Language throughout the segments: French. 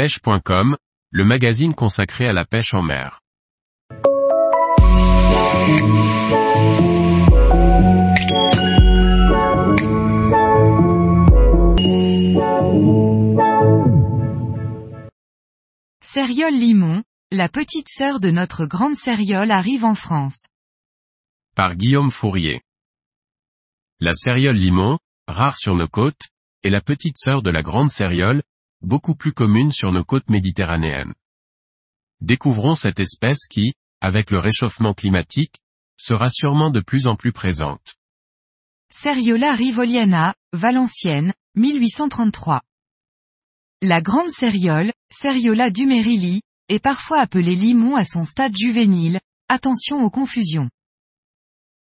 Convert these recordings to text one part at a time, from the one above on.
pêche.com, le magazine consacré à la pêche en mer. Cériole limon, la petite sœur de notre grande céréole arrive en France. Par Guillaume Fourier. La céréole limon, rare sur nos côtes, est la petite sœur de la grande céréole, beaucoup plus commune sur nos côtes méditerranéennes. Découvrons cette espèce qui, avec le réchauffement climatique, sera sûrement de plus en plus présente. Seriola rivoliana, Valenciennes, 1833. La grande céréole, Seriola dumerili, est parfois appelée limon à son stade juvénile, attention aux confusions.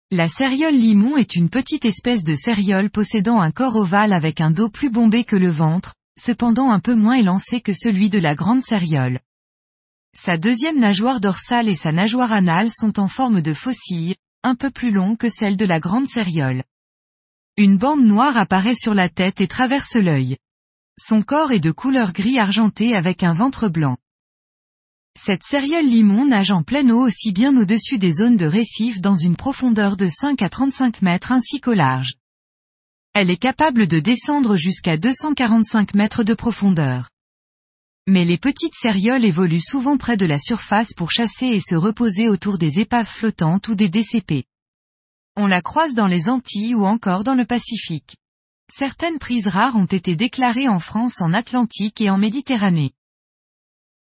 La céréole limon est une petite espèce de céréole possédant un corps ovale avec un dos plus bombé que le ventre, cependant un peu moins élancé que celui de la grande céréole. Sa deuxième nageoire dorsale et sa nageoire anale sont en forme de faucille, un peu plus longs que celle de la grande céréole. Une bande noire apparaît sur la tête et traverse l'œil. Son corps est de couleur gris argenté avec un ventre blanc. Cette céréole limon nage en pleine eau aussi bien au-dessus des zones de récifs dans une profondeur de 5 à 35 mètres ainsi qu'au large. Elle est capable de descendre jusqu'à 245 mètres de profondeur. Mais les petites cérioles évoluent souvent près de la surface pour chasser et se reposer autour des épaves flottantes ou des DCP. On la croise dans les Antilles ou encore dans le Pacifique. Certaines prises rares ont été déclarées en France en Atlantique et en Méditerranée.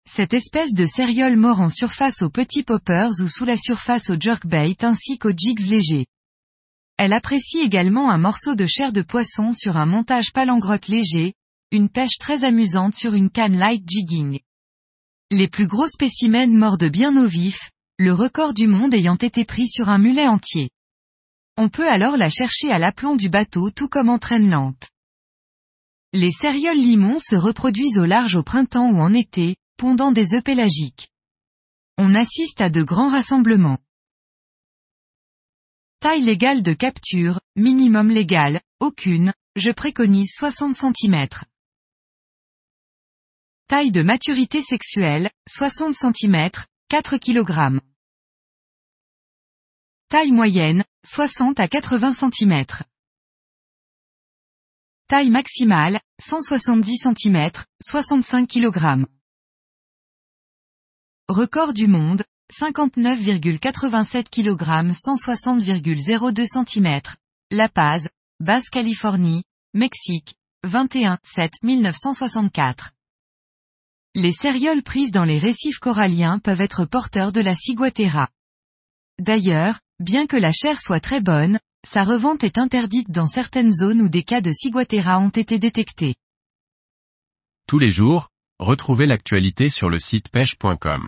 Cette espèce de céréole mord en surface aux petits poppers ou sous la surface au jerkbait ainsi qu'aux jigs légers. Elle apprécie également un morceau de chair de poisson sur un montage palangrotte léger, une pêche très amusante sur une canne light jigging. Les plus gros spécimens mordent bien au vif, le record du monde ayant été pris sur un mulet entier. On peut alors la chercher à l'aplomb du bateau tout comme en traîne lente. Les cérioles limon se reproduisent au large au printemps ou en été, pondant des œufs pélagiques. On assiste à de grands rassemblements. Taille légale de capture, minimum légal, aucune, je préconise 60 cm. Taille de maturité sexuelle, 60 cm, 4 kg. Taille moyenne, 60 à 80 cm. Taille maximale, 170 cm, 65 kg. Record du monde, 59,87 kg 160,02 cm. La Paz, Basse-Californie, Mexique, 21 7 1964. Les cérioles prises dans les récifs coralliens peuvent être porteurs de la ciguatera. D'ailleurs, bien que la chair soit très bonne, sa revente est interdite dans certaines zones où des cas de ciguatera ont été détectés. Tous les jours, retrouvez l'actualité sur le site pêche.com.